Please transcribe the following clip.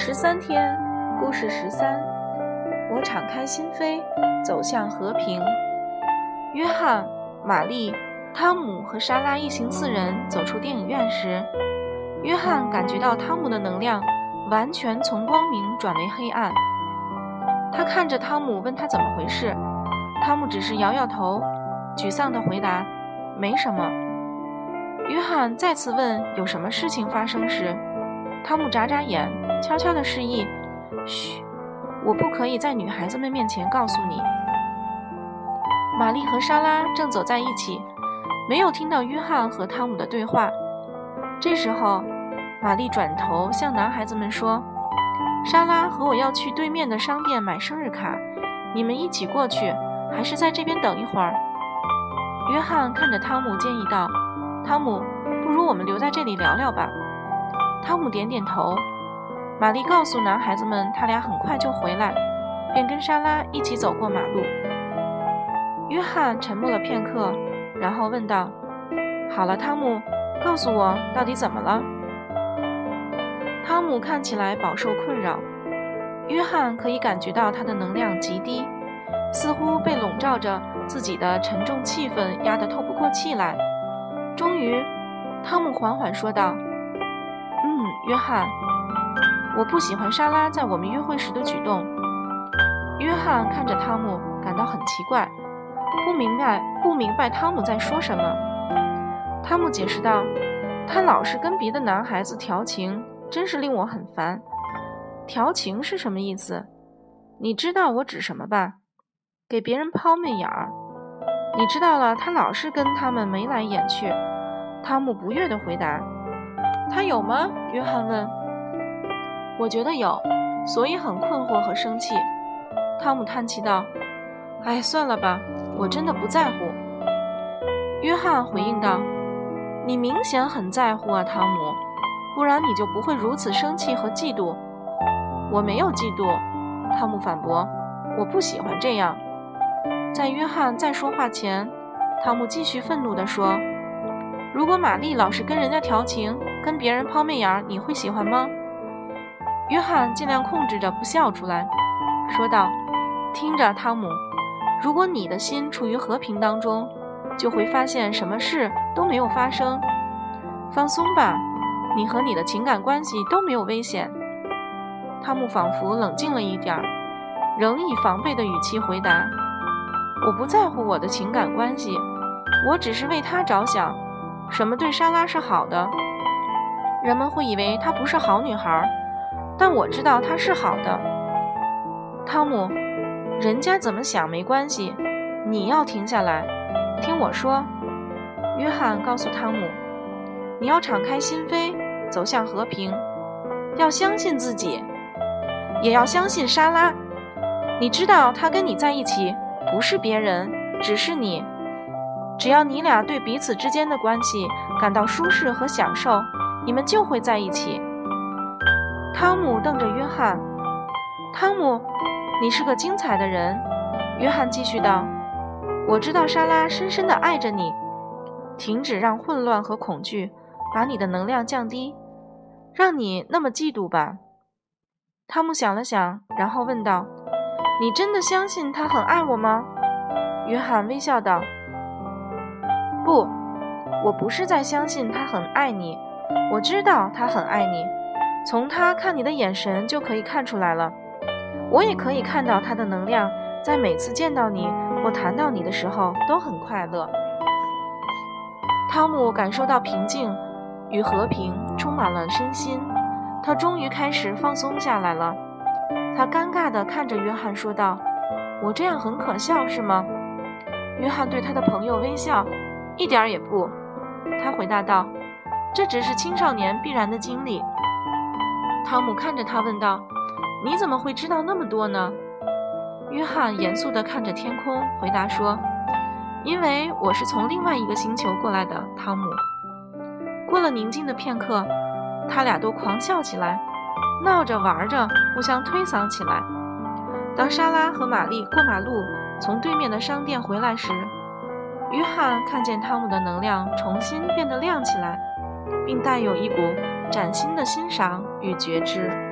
十三天，故事十三。我敞开心扉，走向和平。约翰、玛丽、汤姆和莎拉一行四人走出电影院时，约翰感觉到汤姆的能量完全从光明转为黑暗。他看着汤姆，问他怎么回事。汤姆只是摇摇头，沮丧地回答：“没什么。”约翰再次问：“有什么事情发生？”时，汤姆眨眨眼，悄悄地示意：“嘘，我不可以在女孩子们面前告诉你。”玛丽和莎拉正走在一起，没有听到约翰和汤姆的对话。这时候，玛丽转头向男孩子们说：“莎拉和我要去对面的商店买生日卡，你们一起过去，还是在这边等一会儿？”约翰看着汤姆，建议道。汤姆，不如我们留在这里聊聊吧。汤姆点点头。玛丽告诉男孩子们，他俩很快就回来，便跟莎拉一起走过马路。约翰沉默了片刻，然后问道：“好了，汤姆，告诉我到底怎么了？”汤姆看起来饱受困扰。约翰可以感觉到他的能量极低，似乎被笼罩着自己的沉重气氛压得透不过气来。终于，汤姆缓缓说道：“，约翰，我不喜欢莎拉在我们约会时的举动。”约翰看着汤姆，感到很奇怪，不明白不明白汤姆在说什么。汤姆解释道：“他老是跟别的男孩子调情，真是令我很烦。调情是什么意思？你知道我指什么吧？给别人抛媚眼儿。你知道了，他老是跟他们眉来眼去。”汤姆不悦地回答：“他有吗？”约翰问。“我觉得有，所以很困惑和生气。”汤姆叹气道：“哎，算了吧，我真的不在乎。”约翰回应道：“你明显很在乎啊，汤姆，不然你就不会如此生气和嫉妒。”“我没有嫉妒。”汤姆反驳，“我不喜欢这样。”在约翰再说话前，汤姆继续愤怒地说。如果玛丽老是跟人家调情，跟别人抛媚眼，你会喜欢吗？约翰尽量控制着不笑出来，说道：“听着，汤姆，如果你的心处于和平当中，就会发现什么事都没有发生。放松吧，你和你的情感关系都没有危险。”汤姆仿佛冷静了一点儿，仍以防备的语气回答：“我不在乎我的情感关系，我只是为他着想。”什么对莎拉是好的？人们会以为她不是好女孩，但我知道她是好的。汤姆，人家怎么想没关系，你要停下来，听我说。约翰告诉汤姆：“你要敞开心扉，走向和平，要相信自己，也要相信莎拉。你知道，她跟你在一起不是别人，只是你。”只要你俩对彼此之间的关系感到舒适和享受，你们就会在一起。汤姆瞪着约翰。汤姆，你是个精彩的人。约翰继续道：“我知道莎拉深深地爱着你。停止让混乱和恐惧把你的能量降低，让你那么嫉妒吧。”汤姆想了想，然后问道：“你真的相信他很爱我吗？”约翰微笑道。不，我不是在相信他很爱你，我知道他很爱你，从他看你的眼神就可以看出来了。我也可以看到他的能量，在每次见到你或谈到你的时候都很快乐。汤姆感受到平静与和平充满了身心，他终于开始放松下来了。他尴尬地看着约翰说道：“我这样很可笑，是吗？”约翰对他的朋友微笑。一点儿也不，他回答道：“这只是青少年必然的经历。”汤姆看着他问道：“你怎么会知道那么多呢？”约翰严肃地看着天空，回答说：“因为我是从另外一个星球过来的。”汤姆过了宁静的片刻，他俩都狂笑起来，闹着玩着，互相推搡起来。当莎拉和玛丽过马路从对面的商店回来时，约翰看见汤姆的能量重新变得亮起来，并带有一股崭新的欣赏与觉知。